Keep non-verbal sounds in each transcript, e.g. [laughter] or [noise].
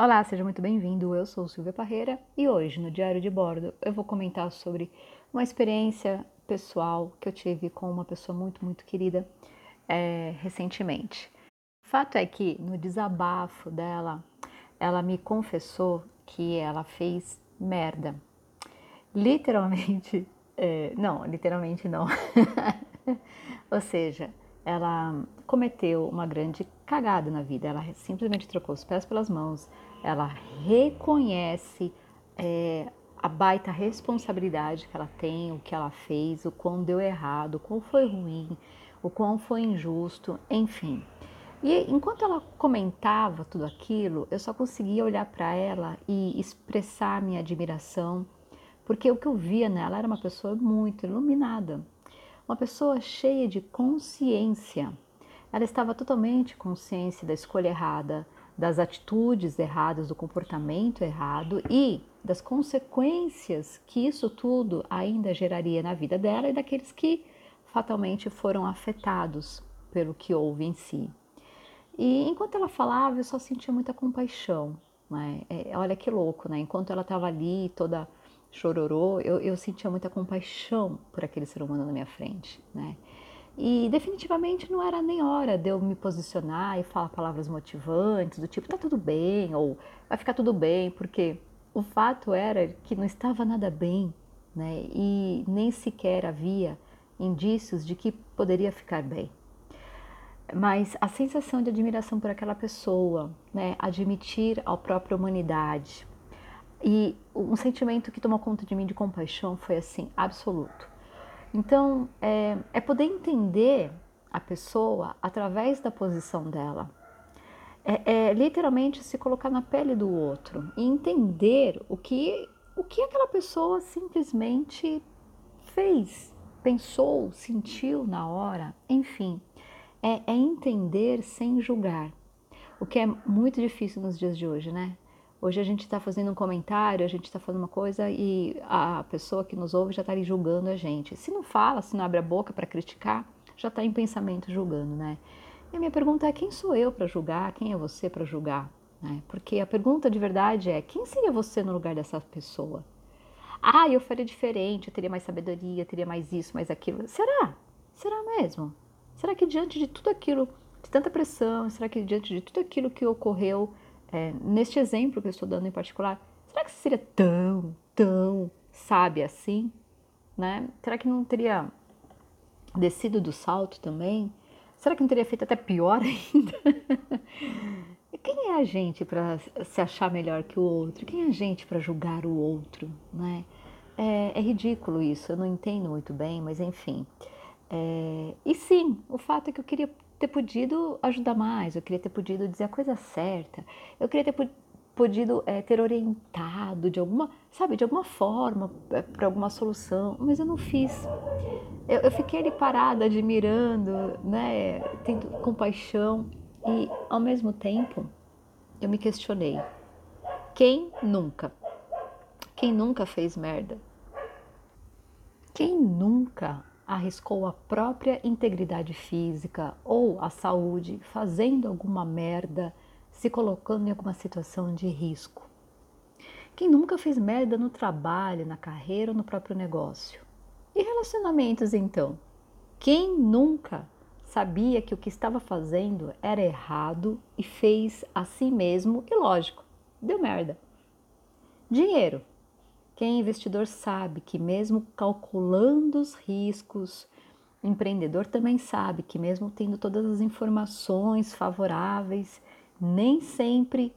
Olá, seja muito bem-vindo. Eu sou Silvia Parreira e hoje no Diário de Bordo eu vou comentar sobre uma experiência pessoal que eu tive com uma pessoa muito, muito querida é, recentemente. O fato é que no desabafo dela, ela me confessou que ela fez merda. Literalmente, [laughs] é, não, literalmente não. [laughs] Ou seja, ela cometeu uma grande cagada na vida. Ela simplesmente trocou os pés pelas mãos. Ela reconhece é, a baita responsabilidade que ela tem, o que ela fez, o quão deu errado, o quão foi ruim, o quão foi injusto, enfim. E enquanto ela comentava tudo aquilo, eu só conseguia olhar para ela e expressar minha admiração, porque o que eu via nela era uma pessoa muito iluminada, uma pessoa cheia de consciência. Ela estava totalmente consciente da escolha errada, das atitudes erradas, do comportamento errado e das consequências que isso tudo ainda geraria na vida dela e daqueles que fatalmente foram afetados pelo que houve em si. E enquanto ela falava, eu só sentia muita compaixão. Né? É, olha que louco, né? Enquanto ela estava ali toda chororô, eu, eu sentia muita compaixão por aquele ser humano na minha frente, né? E definitivamente não era nem hora de eu me posicionar e falar palavras motivantes, do tipo, tá tudo bem, ou vai ficar tudo bem, porque o fato era que não estava nada bem, né? E nem sequer havia indícios de que poderia ficar bem. Mas a sensação de admiração por aquela pessoa, né? Admitir a própria humanidade, e um sentimento que tomou conta de mim de compaixão foi assim, absoluto. Então, é, é poder entender a pessoa através da posição dela. É, é, literalmente se colocar na pele do outro e entender o que, o que aquela pessoa simplesmente fez, pensou, sentiu na hora, enfim. É, é entender sem julgar, o que é muito difícil nos dias de hoje, né? Hoje a gente está fazendo um comentário, a gente está falando uma coisa e a pessoa que nos ouve já está ali julgando a gente. Se não fala, se não abre a boca para criticar, já está em pensamento julgando, né? E a minha pergunta é: quem sou eu para julgar? Quem é você para julgar? Né? Porque a pergunta de verdade é: quem seria você no lugar dessa pessoa? Ah, eu faria diferente, eu teria mais sabedoria, teria mais isso, mais aquilo. Será? Será mesmo? Será que diante de tudo aquilo, de tanta pressão, será que diante de tudo aquilo que ocorreu, é, neste exemplo que eu estou dando em particular, será que seria tão, tão sábia assim? Né? Será que não teria descido do salto também? Será que não teria feito até pior [laughs] ainda? Quem é a gente para se achar melhor que o outro? Quem é a gente para julgar o outro? Né? É, é, ridículo isso, eu não entendo muito bem, mas enfim. É, e sim, o fato é que eu queria ter podido ajudar mais, eu queria ter podido dizer a coisa certa, eu queria ter podido é, ter orientado de alguma, sabe, de alguma forma é, para alguma solução, mas eu não fiz. Eu, eu, fiquei ali parada, admirando, né, tendo compaixão e ao mesmo tempo eu me questionei: quem nunca? Quem nunca fez merda? Quem nunca arriscou a própria integridade física ou a saúde fazendo alguma merda, se colocando em alguma situação de risco. Quem nunca fez merda no trabalho, na carreira ou no próprio negócio? E relacionamentos então? Quem nunca sabia que o que estava fazendo era errado e fez a si mesmo e lógico, deu merda? Dinheiro. Quem é investidor sabe que, mesmo calculando os riscos, o empreendedor também sabe que, mesmo tendo todas as informações favoráveis, nem sempre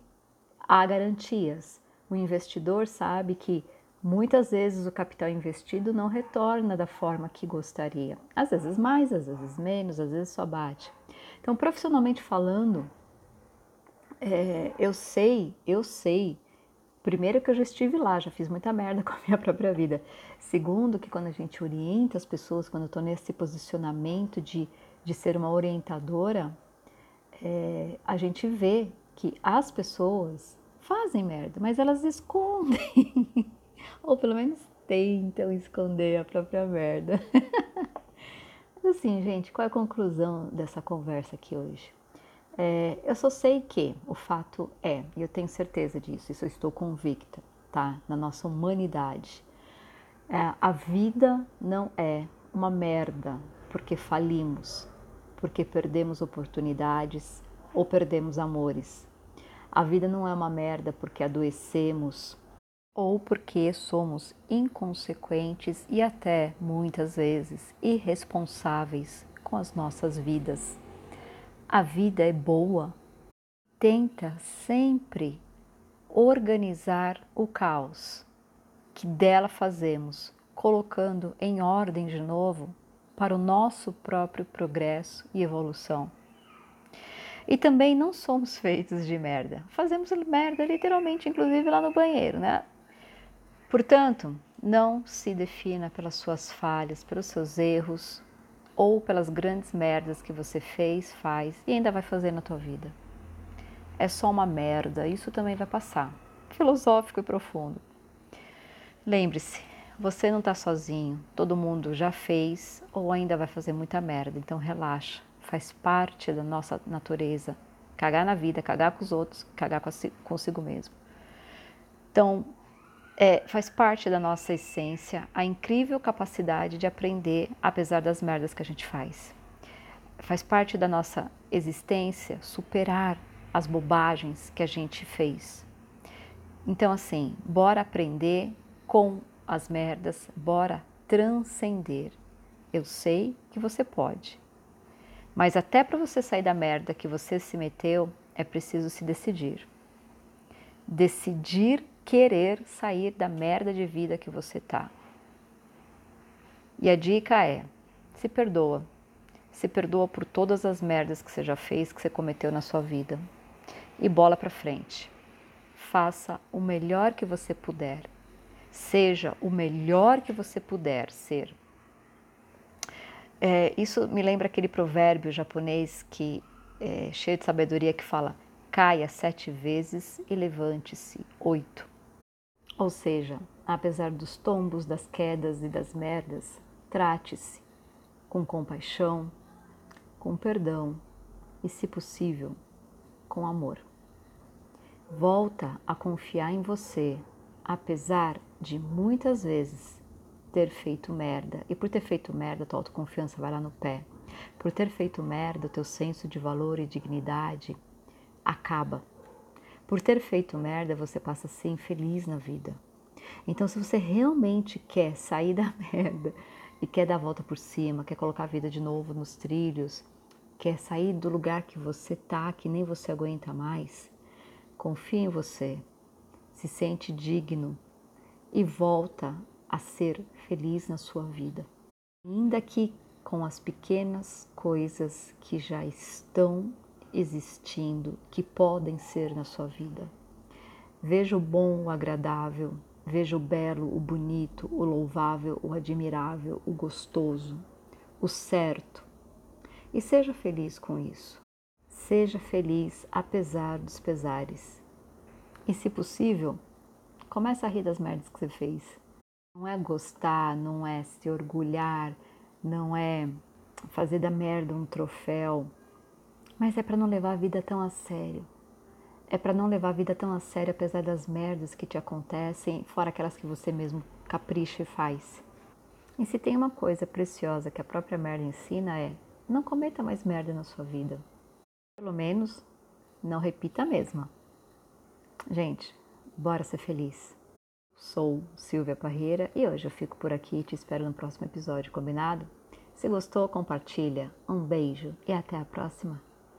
há garantias. O investidor sabe que muitas vezes o capital investido não retorna da forma que gostaria. Às vezes mais, às vezes menos, às vezes só bate. Então, profissionalmente falando, é, eu sei, eu sei Primeiro que eu já estive lá, já fiz muita merda [laughs] com a minha própria vida. Segundo que quando a gente orienta as pessoas, quando eu estou nesse posicionamento de, de ser uma orientadora, é, a gente vê que as pessoas fazem merda, mas elas escondem. [laughs] Ou pelo menos tentam esconder a própria merda. [laughs] mas assim, gente, qual é a conclusão dessa conversa aqui hoje? É, eu só sei que o fato é, e eu tenho certeza disso, isso eu estou convicta, tá? Na nossa humanidade. É, a vida não é uma merda porque falimos, porque perdemos oportunidades ou perdemos amores. A vida não é uma merda porque adoecemos ou porque somos inconsequentes e até muitas vezes irresponsáveis com as nossas vidas. A vida é boa. Tenta sempre organizar o caos que dela fazemos, colocando em ordem de novo para o nosso próprio progresso e evolução. E também não somos feitos de merda. Fazemos merda literalmente, inclusive lá no banheiro, né? Portanto, não se defina pelas suas falhas, pelos seus erros ou pelas grandes merdas que você fez, faz e ainda vai fazer na tua vida. É só uma merda, isso também vai passar. Filosófico e profundo. Lembre-se, você não está sozinho, todo mundo já fez ou ainda vai fazer muita merda, então relaxa, faz parte da nossa natureza. Cagar na vida, cagar com os outros, cagar consigo mesmo. Então, é, faz parte da nossa essência a incrível capacidade de aprender apesar das merdas que a gente faz. Faz parte da nossa existência superar as bobagens que a gente fez. Então, assim, bora aprender com as merdas, bora transcender. Eu sei que você pode. Mas até para você sair da merda que você se meteu, é preciso se decidir. Decidir querer sair da merda de vida que você tá. E a dica é: se perdoa. Se perdoa por todas as merdas que você já fez, que você cometeu na sua vida. E bola para frente. Faça o melhor que você puder. Seja o melhor que você puder ser. É, isso me lembra aquele provérbio japonês que é cheio de sabedoria que fala: caia sete vezes e levante-se oito. Ou seja, apesar dos tombos, das quedas e das merdas, trate-se com compaixão, com perdão e, se possível, com amor. Volta a confiar em você, apesar de muitas vezes ter feito merda. E por ter feito merda, tua autoconfiança vai lá no pé. Por ter feito merda, o teu senso de valor e dignidade acaba. Por ter feito merda, você passa a ser infeliz na vida. Então, se você realmente quer sair [laughs] da merda e quer dar a volta por cima, quer colocar a vida de novo nos trilhos, quer sair do lugar que você tá, que nem você aguenta mais, confie em você, se sente digno e volta a ser feliz na sua vida. Ainda que com as pequenas coisas que já estão existindo que podem ser na sua vida. Veja o bom, o agradável, veja o belo, o bonito, o louvável, o admirável, o gostoso, o certo. E seja feliz com isso. Seja feliz apesar dos pesares. E se possível, comece a rir das merdas que você fez. Não é gostar, não é se orgulhar, não é fazer da merda um troféu, mas é para não levar a vida tão a sério. É para não levar a vida tão a sério apesar das merdas que te acontecem, fora aquelas que você mesmo capricha e faz. E se tem uma coisa preciosa que a própria merda ensina é: não cometa mais merda na sua vida. Pelo menos não repita a mesma. Gente, bora ser feliz. Sou Silvia Parreira e hoje eu fico por aqui e te espero no próximo episódio, combinado? Se gostou, compartilha. Um beijo e até a próxima.